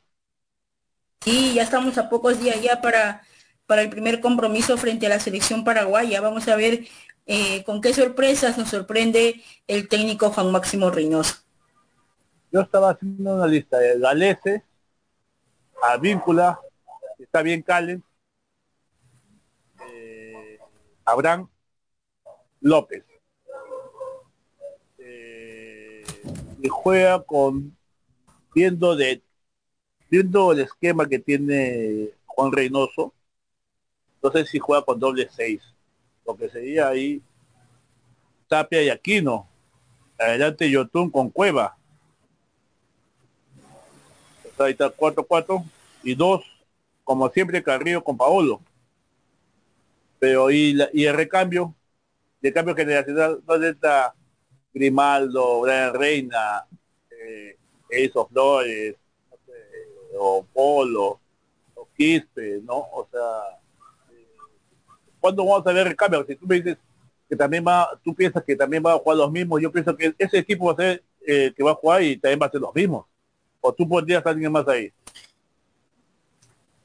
S5: Sí, ya estamos a pocos días ya para, para el primer compromiso frente a la selección paraguaya. Vamos a ver eh, con qué sorpresas nos sorprende el técnico Juan Máximo Reynoso.
S4: Yo estaba haciendo una lista de Galese, Víncula, está bien Calen, eh, Abraham López. Eh, y juega con viendo de viendo el esquema que tiene Juan Reynoso, no sé si juega con doble seis lo que sería ahí Tapia y Aquino. Adelante Yotun con Cueva. Ahí está 4-4 y dos, como siempre, Carrillo con Paolo. Pero y, y el recambio, el cambio generacional, ¿dónde está Grimaldo, Brian Reina, eh, Eso Flores, o Polo, o Quispe, ¿no? O sea, ¿cuándo vamos a ver el cambio? Si tú me dices que también va, tú piensas que también va a jugar los mismos, yo pienso que ese equipo va a ser eh, que va a jugar y también va a ser los mismos. O tú podrías alguien más ahí.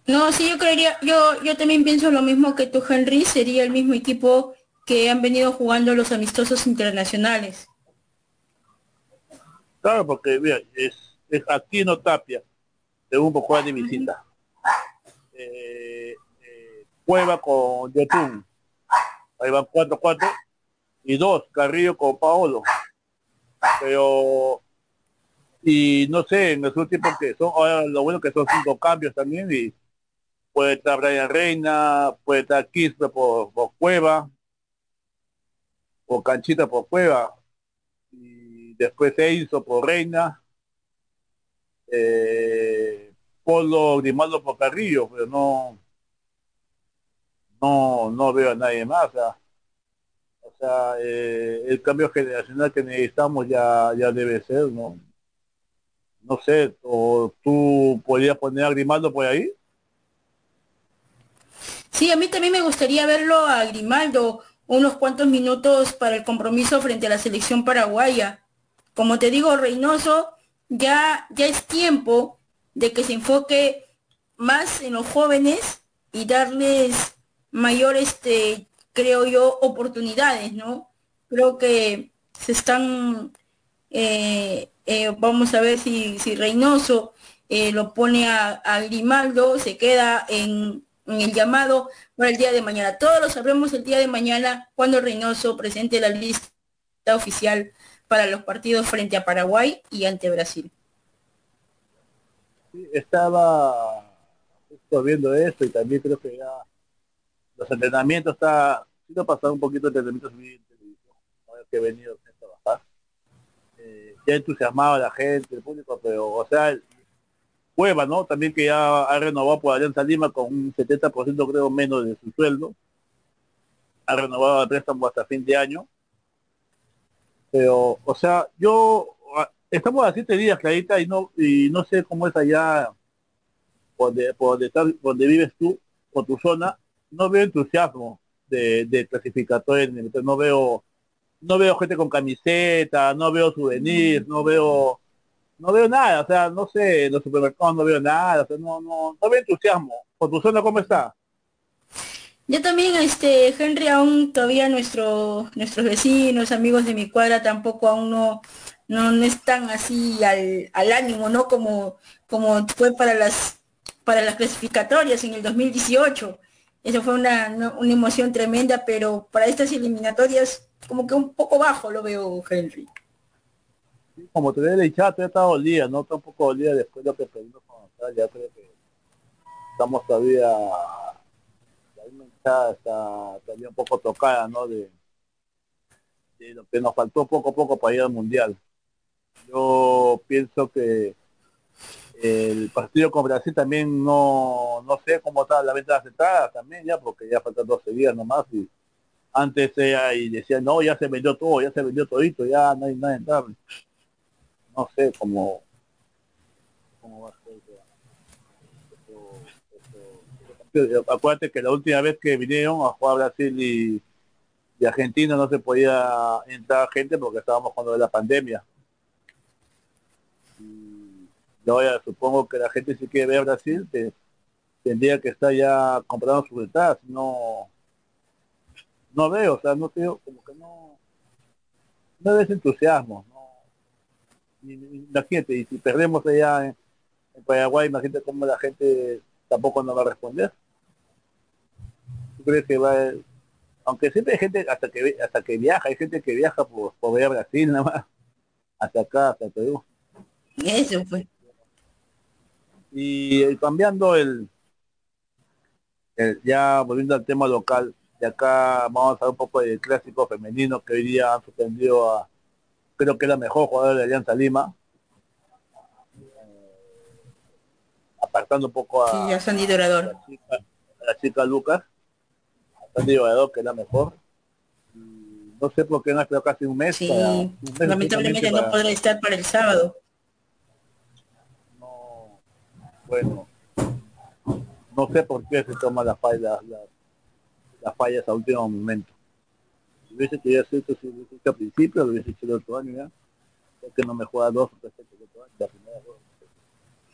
S5: No, sí, yo creería, yo, yo también pienso lo mismo que tú, Henry, sería el mismo equipo que han venido jugando los amistosos internacionales.
S4: Claro, porque mira, es, es no Tapia, un poco de visita. Eh, Cueva con Yotun. Ahí van 4-4. Y dos, Carrillo con Paolo. Pero, y no sé, en los últimos que son, ahora lo bueno que son cinco cambios también y puede estar Brian Reina, puede estar Quispe por, Cueva, o Canchita por Cueva, y después se hizo por Reina, eh, Polo Grimaldo por Carrillo, pero no, no, no veo a nadie más. O sea, eh, el cambio generacional que necesitamos ya, ya debe ser, ¿no? No sé, tú podrías poner a Grimaldo por ahí.
S5: Sí, a mí también me gustaría verlo a Grimaldo unos cuantos minutos para el compromiso frente a la selección paraguaya. Como te digo, Reynoso, ya, ya es tiempo de que se enfoque más en los jóvenes y darles mayor, este, creo yo, oportunidades, ¿no? Creo que se están, eh, eh, vamos a ver si, si Reynoso eh, lo pone a, Grimaldo, se queda en, el llamado para el día de mañana. Todos lo sabremos el día de mañana cuando Reynoso presente la lista oficial para los partidos frente a Paraguay y ante Brasil.
S4: estaba viendo esto y también creo que ya los entrenamientos está, si no pasado un poquito de entrenamientos en televisión, que he venido a trabajar. Eh, ya entusiasmaba a la gente, el público, pero, o sea, Cueva, ¿no? También que ya ha renovado por Alianza Lima con un 70% creo menos de su sueldo. Ha renovado el préstamo hasta fin de año. Pero, o sea, yo estamos a siete días, Clarita, y no, y no sé cómo es allá por donde, donde vives tú, por tu zona, no veo entusiasmo de, de clasificatorio, no veo, no veo gente con camiseta, no veo souvenirs, no veo, no veo nada, o sea, no sé, en los supermercados no veo nada, o sea, no, no, no veo entusiasmo. ¿Por tu zona cómo está?
S5: Yo también, este, Henry, aún todavía nuestro, nuestros vecinos, amigos de mi cuadra tampoco aún no, no, están así al, al ánimo, ¿no? Como, como fue para las, para las clasificatorias en el 2018 Eso fue una, una emoción tremenda, pero para estas eliminatorias como que un poco bajo lo veo, Henry.
S4: como te veo hinchada, te está dolida, ¿no? Está un después de lo que pedimos con ya creo que estamos todavía hinchada está todavía un poco tocada, ¿no? De, de lo que nos faltó poco a poco para ir al mundial. Yo pienso que el partido con Brasil también no, no sé cómo está la venta aceptada también ya, porque ya faltan 12 días nomás y antes ella y decía no, ya se vendió todo, ya se vendió todito, ya no hay nada entrable. No sé cómo, cómo va a ser. Acuérdate que la última vez que vinieron a jugar Brasil y, y Argentina no se podía entrar gente porque estábamos cuando la pandemia. Yo ya supongo que la gente si quiere ver Brasil tendría que estar ya comprando sus entradas. No no veo o sea no tengo como que no no ves entusiasmo no imagínate y si perdemos allá en, Paraguay imagínate cómo la gente tampoco nos va a responder ¿tú crees que va aunque siempre hay gente hasta que hasta que viaja hay gente que viaja por, por ver Brasil nada más hasta acá hasta Perú
S5: eso fue
S4: y cambiando el, ya volviendo al tema local, de acá vamos a ver un poco del clásico femenino que hoy día han suspendido a, creo que es la mejor jugadora de Alianza Lima. apartando un poco a,
S5: sí, a Dorador.
S4: La chica, a la chica Lucas, que es la mejor. no sé por qué no ha esperado casi un mes.
S5: Sí, lamentablemente no podrá estar para el sábado
S4: bueno, no sé por qué se toma la falla, la, las fallas a último momento. Si hubiese querido hacer esto, si hubiese hecho al principio, lo hubiese hecho el otro año ya. que no me juega dos o la primera dos.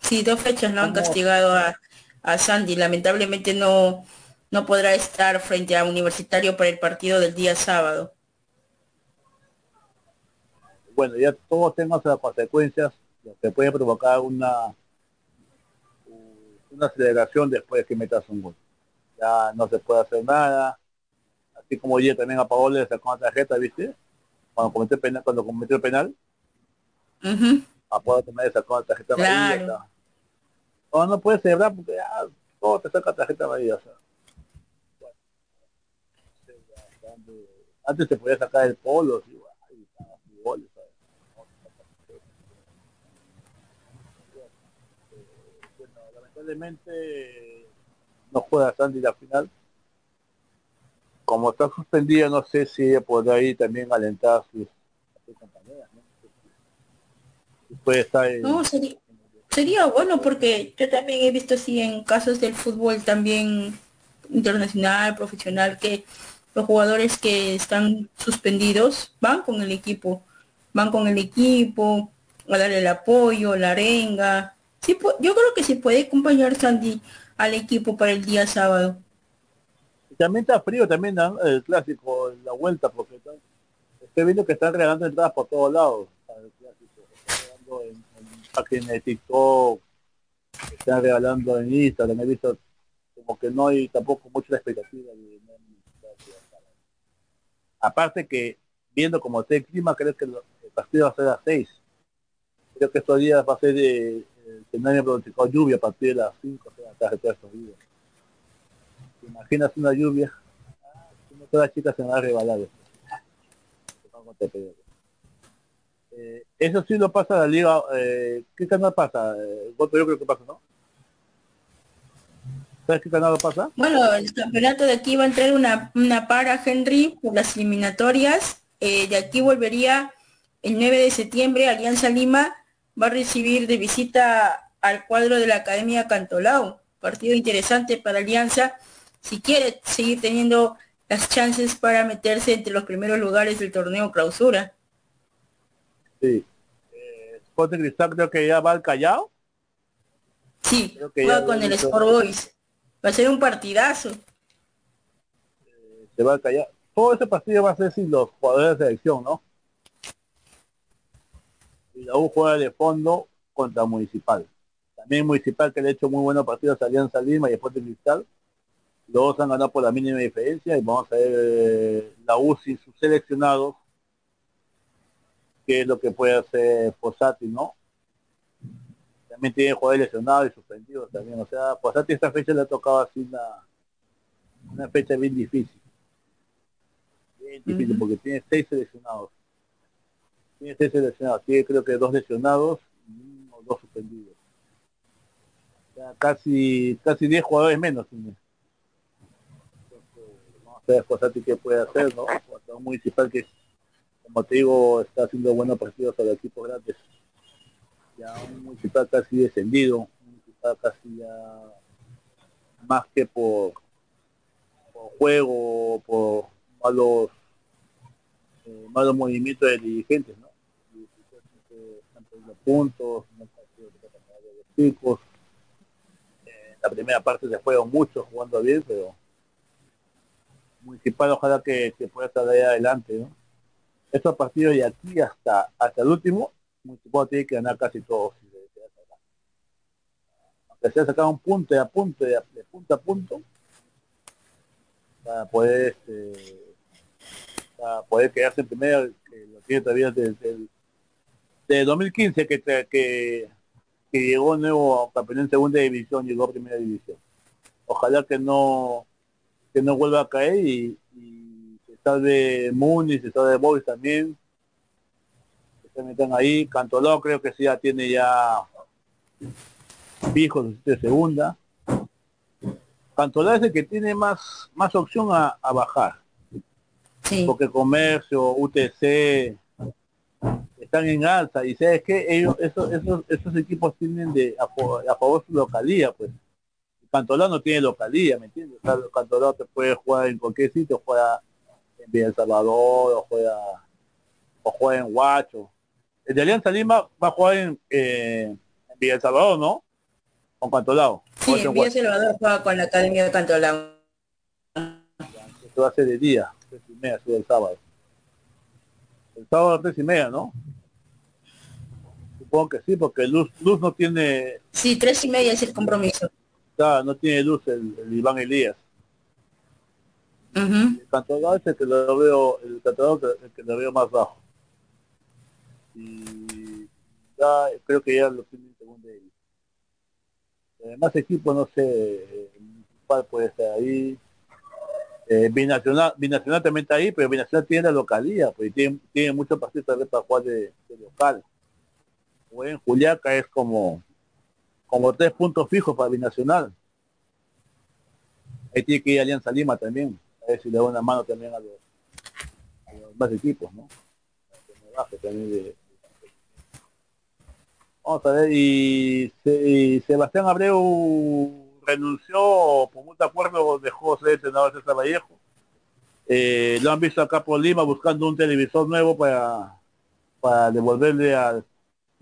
S5: Sí, dos fechas no han castigado a, a Sandy. Lamentablemente no, no podrá estar frente a Universitario para el partido del día sábado.
S4: Bueno, ya todos tenemos las consecuencias, que puede provocar una una aceleración después de que metas un gol. Ya no se puede hacer nada. Así como ayer también a Paolo le sacó una tarjeta, ¿viste? Cuando cometió el penal, cuando cometió el penal. A Paolo también le sacó una tarjeta
S5: claro.
S4: No, no puede celebrar porque ya todo te saca tarjeta amarilla. O sea. Antes se podía sacar el polo, ¿sí? lamentablemente no juega Sandy la final. Como está suspendida, no sé si ella podrá ir también alentar a sus, compañeras. puede estar
S5: no, sería, sería bueno porque yo también he visto así en casos del fútbol también internacional, profesional, que los jugadores que están suspendidos van con el equipo, van con el equipo a darle el apoyo, la arenga, Sí, yo creo que se puede acompañar Sandy al equipo para el día sábado.
S4: También está frío también el clásico, la vuelta, porque estoy viendo que están regalando entradas por todos lados el clásico. Están regalando en, en TikTok, están regalando en Instagram, he visto como que no hay tampoco mucha expectativa de, aparte que viendo como está el clima creo que el partido va a ser a 6 creo que estos días va a ser de que nadie pronosticó lluvia a partir de las 5 de la tarde de estos días. ¿Te imaginas una lluvia? Como todas las chicas se van a rebalar. Eh, eso sí lo pasa la liga. Eh, ¿Qué canal pasa? Eh, yo creo que pasa, ¿no? ¿Sabes qué canal pasa?
S5: Bueno, el campeonato de aquí va a entrar una, una para Henry por las eliminatorias. Eh, de aquí volvería el 9 de septiembre Alianza Lima va a recibir de visita al cuadro de la Academia Cantolao. Partido interesante para Alianza si quiere seguir teniendo las chances para meterse entre los primeros lugares del torneo clausura.
S4: Sí. Eh, Cristal creo que ya va al Callao.
S5: Sí, juega con el Sport Boys. Va a ser un partidazo.
S4: Se va al Callao. Todo ese partido va a ser sin los jugadores de selección, ¿no? y la U juega de fondo contra Municipal. También Municipal que le ha hecho muy buenos partidos a Alianza Lima y después de Cristal. Los dos han ganado por la mínima diferencia y vamos a ver eh, la UCI, sus seleccionados, qué es lo que puede hacer Posati, ¿no? También tiene jugadores lesionados y suspendidos también. O sea, Posati esta fecha le ha tocado así una, una fecha bien difícil. Bien difícil porque tiene seis seleccionados. Tiene seis seleccionados. Tiene creo que dos lesionados y dos suspendidos. O sea, casi, casi 10 jugadores menos tiene ver qué puede hacer, ¿no? Un municipal que, como te digo, está haciendo buenos partidos a los equipos grandes. Ya un municipal casi descendido, un municipal casi ya más que por, juego, por malos eh, malos movimientos de dirigentes, ¿no? puntos, chicos. Eh, la primera parte se fueron muchos jugando bien, pero municipal ojalá que, pueda estar ahí adelante, ¿no? Estos partidos de aquí hasta hasta el último, municipal tiene que ganar casi todos. Aunque se ha sacado un punto de a punto, de, punto a punto, para poder este, para poder quedarse en primera, que lo tiene todavía desde el de 2015 que, que, que llegó nuevo campeón en segunda división, llegó a primera división. Ojalá que no que no vuelva a caer y, y se salve Moon y se salve Boys también se metan ahí Cantolao creo que sí ya tiene ya fijos de segunda. Cantolao es el que tiene más más opción a, bajar. Porque comercio UTC están en alza. Y sabes que ellos esos, esos, esos equipos tienen de a, a favor su localía pues. Cantolao no tiene localía, ¿me entiendes? O Cantolao te puede jugar en cualquier sitio, juega en Villa El Salvador, o juega, o juega en Huacho. El de Alianza Lima va a jugar en, eh, en Villa El Salvador, ¿no? Con Cantolao.
S5: Sí, en Villa El Salvador juega con la Academia de Cantolao.
S4: Esto va a ser de día, tres y media, el sábado. El sábado a tres y media, ¿no? Supongo que sí, porque Luz, Luz no tiene...
S5: Sí, tres y media es el compromiso
S4: no tiene luz el, Iván Elías. El cantador es el que lo veo, el cantador el que lo veo más bajo. Y ya creo que ya lo tiene en segunda división. Además equipo no sé cuál puede estar ahí. Eh, binacional, binacional también está ahí, pero binacional tiene la localía, pues tiene, tiene muchos partidos para jugar de, local. O en Juliaca es como como tres puntos fijos para Binacional. Ahí tiene que ir Alianza Lima también, a ver si le da una mano también a los, más equipos, ¿no? Vamos a ver, y, Sebastián Abreu renunció por mucho acuerdo, dejó ser entrenador de César Vallejo. Eh, lo han visto acá por Lima buscando un televisor nuevo para, para devolverle al,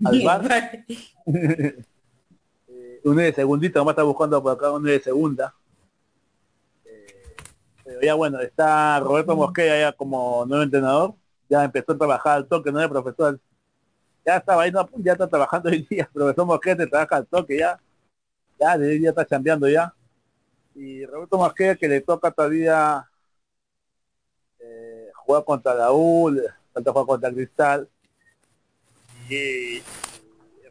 S4: al bar. uno de segundita, nomás está buscando por acá uno de segunda. Eh, pero ya bueno, está Roberto Mosquera ya como nuevo entrenador, ya empezó a trabajar al toque, no es profesor. Ya estaba ahí, ya está trabajando hoy día, profesor Mosquera trabaja al toque ya, ya de día está cambiando ya. Y Roberto Mosquera que le toca todavía eh, jugar contra la falta jugar contra el Cristal. Y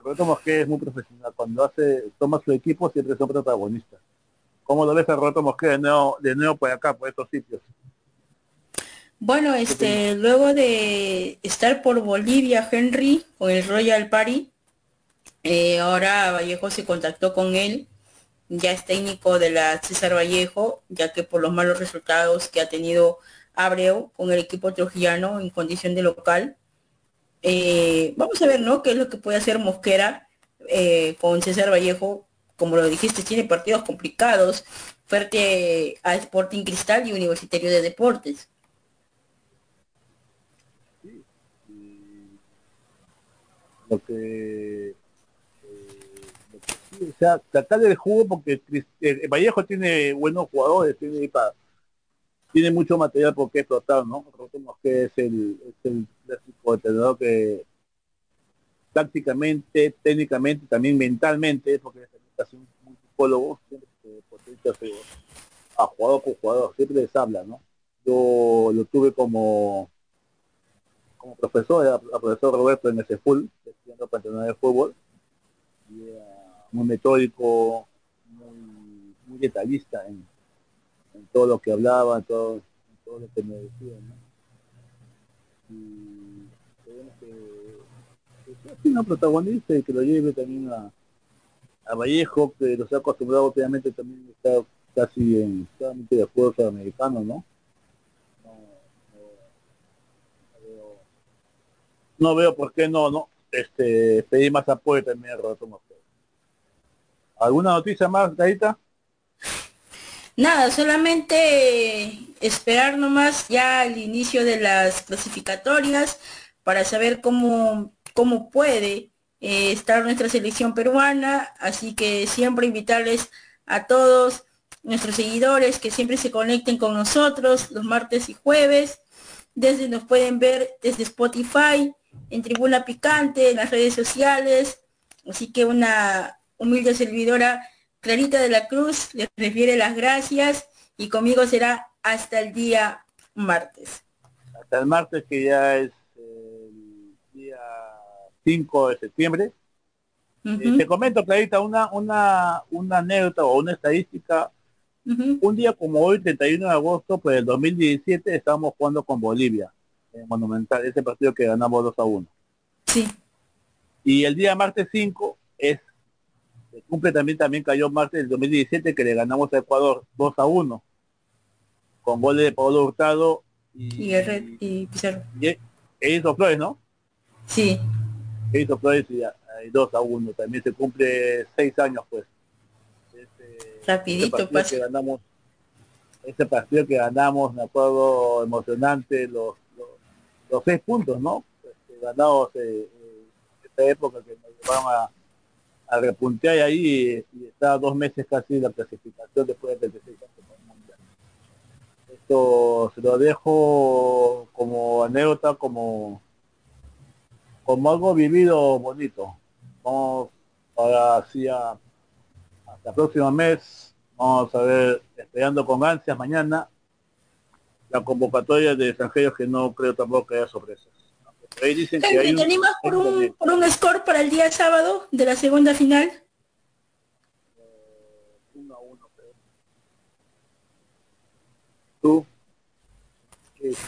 S4: Roberto que es muy profesional. Cuando hace, toma su equipo siempre son protagonistas. ¿Cómo lo ves a Roberto Mosquera de nuevo, de nuevo por acá, por estos sitios?
S5: Bueno, este, luego de estar por Bolivia, Henry, con el Royal Party, eh, ahora Vallejo se contactó con él, ya es técnico de la César Vallejo, ya que por los malos resultados que ha tenido Abreu con el equipo trujillano en condición de local, eh, vamos a ver, ¿no? ¿Qué es lo que puede hacer Mosquera eh, con César Vallejo? Como lo dijiste, tiene partidos complicados fuerte a Sporting Cristal y Universitario de Deportes.
S4: Lo que, eh, o sea, tratar del jugo porque Vallejo tiene buenos jugadores, tiene para tiene mucho material por qué explotar, ¿no? Recordemos que es el, el clásico entrenador que tácticamente, técnicamente, también mentalmente, porque es un, un psicólogo, a jugador por jugador, siempre les habla, ¿no? Yo lo tuve como como profesor, era profesor Roberto en ese full, estudiando para entrenar de fútbol, y era muy metódico, muy, detallista en, todo lo que hablaba, en todo, en todo lo que me decía, ¿no? Y que, que sea protagonista y que lo lleve también a, a Vallejo, que los ha acostumbrado obviamente también está casi en solamente de fútbol americano, ¿no? no veo por qué no, no, este, pedir más apoyo también a Roberto ¿Alguna noticia más, Gaita?
S5: Nada, solamente esperar nomás ya el inicio de las clasificatorias para saber cómo, cómo puede eh, estar nuestra selección peruana, así que siempre invitarles a todos nuestros seguidores que siempre se conecten con nosotros los martes y jueves. Desde nos pueden ver desde Spotify, en Tribuna Picante, en las redes sociales. Así que una humilde servidora, Clarita de la Cruz, les refiere las gracias y conmigo será hasta el día martes.
S4: Hasta el martes que ya es el día 5 de septiembre. Eh, te comento, Clarita, una, una, una anécdota o una estadística. Un día como hoy, 31 de agosto pues del 2017, estábamos jugando con Bolivia. Monumental, ese partido que ganamos 2 a 1.
S5: Sí.
S4: Y el día martes 5 es, se cumple también, también cayó martes del 2017 que le ganamos a Ecuador 2 a 1 con goles de Pablo Hurtado
S5: y, y, y Pizarro.
S4: Y, e hizo Flores, ¿no?
S5: Sí.
S4: E hizo Flores y, 2 a 1. También se cumple 6 años, pues.
S5: Este, Rapidito,
S4: pasa. Que ganamos, ese partido que ganamos, me acuerdo, emocionante, los los seis puntos, ¿no? Este, ganados eh, eh, esta época que nos llevaron a, repuntear ahí y, y estaba dos meses casi la clasificación después de 36 años mundial. Esto se lo dejo como anécdota, como como algo vivido bonito. Vamos ahora así hasta el próximo mes. Vamos a ver, esperando con ansias mañana la convocatoria de extranjeros que no creo tampoco que haya sorpresas.
S5: Ahí dicen que hay ¿Te animas por un, por un score para el día sábado de la segunda final?
S4: uno a uno, ¿Tú?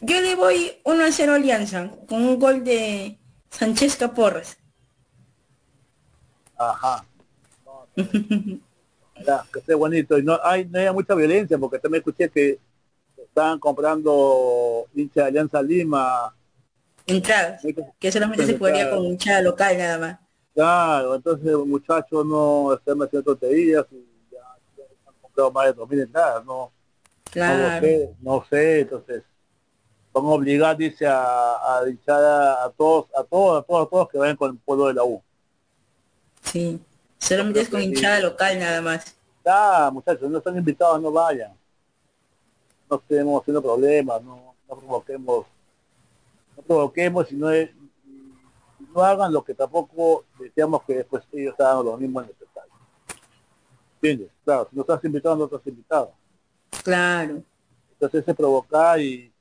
S5: Yo le voy 1 a 0 Alianza, con un gol de Sánchez Caporras.
S4: Ajá. que esté bonito. Y no hay, no hay mucha violencia, porque también escuché que estaban comprando hincha de Alianza Lima.
S5: Entradas, que solamente se jugaría con hincha local nada más.
S4: Claro, entonces el muchacho no están haciendo tonterías y ya, ya, han comprado más de 2.000 entradas, no,
S5: claro.
S4: no sé, no sé, entonces van a obligar, dice, a, a hinchar a todos, a todos, a todos, a todos que vayan con el pueblo de la U.
S5: Sí, solamente es con hinchada local nada más.
S4: Ah, muchachos, no están invitados, no vayan no estemos haciendo problemas, no, no provoquemos, no provoquemos y no, no hagan lo que tampoco deseamos que después ellos hagan lo mismo en el estadio. ¿Entiendes? Claro, si no estás invitado, no estás invitado.
S5: Claro.
S4: Entonces se provoca y,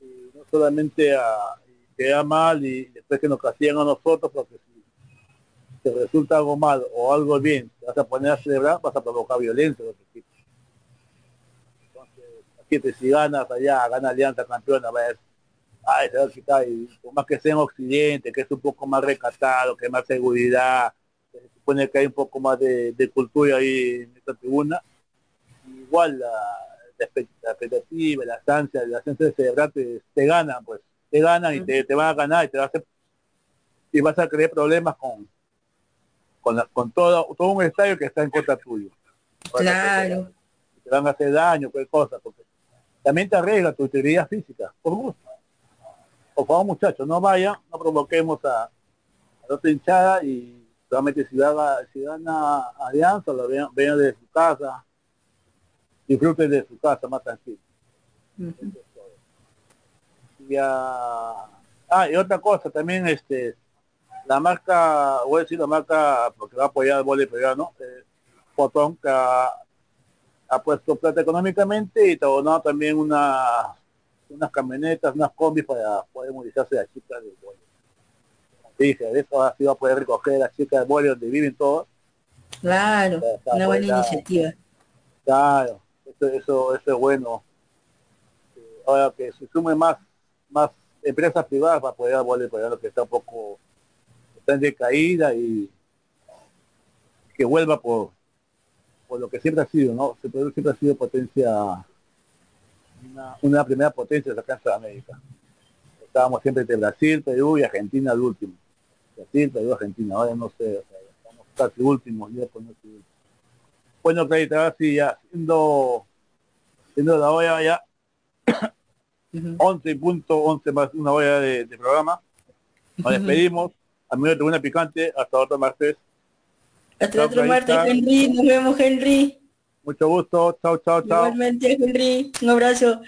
S4: y no solamente a, queda mal y después que nos castigan a nosotros porque si te resulta algo mal o algo bien, te vas a poner a celebrar, vas a provocar violencia si ganas allá, gana Alianza campeona, va a ver, ay, se va a quitar, y por más que sea en Occidente, que es un poco más recatado, que hay más seguridad, se supone que hay un poco más de, cultura ahí en esta tribuna, igual la, expectativa, la ansia, la ansia de celebrar te, ganan, pues, te ganan y te, te, van a ganar y te vas a, y vas a crear problemas con con, con todo, todo un estadio que está en contra tuyo.
S5: Claro.
S4: Te van a hacer daño, cualquier cosa, porque también te arregla tu utilidad física, por gusto. Por favor, muchachos, no vayan, no provoquemos a, a la otra hinchada y solamente si, haga, si gana Alianza, lo vean, vean desde su casa, disfruten de su casa más tranquilo. y, ah, ah, y otra cosa, también este la marca, voy a decir la marca porque va a apoyar el vole peruano, eh, Potón, que ha puesto plata económicamente y donado también una, unas camionetas, unas combis para poder movilizarse a las chicas del bolio. Dije, de eso así va a poder recoger a las chicas del bolio donde viven todos.
S5: Claro, una buena iniciativa.
S4: Claro, eso, eso, eso es bueno. Ahora que se sume más, más empresas privadas para poder volver para lo que está un poco está en decaída y que vuelva por por lo que siempre ha sido, ¿no? Siempre ha sido potencia, una, primera potencia de la Casa de América. Estábamos siempre entre Brasil, Perú y Argentina al último. Brasil, Perú, Argentina, ahora no sé, o sea, estamos casi últimos, ya por no Bueno, Clarita, ahora sí, ya siendo, siendo la hora ya, 11 punto, 11 más una hora de, programa. Nos despedimos. A mí de una picante. Hasta otro martes.
S5: Hasta otro martes, Henry. Nos vemos, Henry.
S4: Mucho gusto. Chao, chao, chao.
S5: Igualmente, Henry. Un abrazo.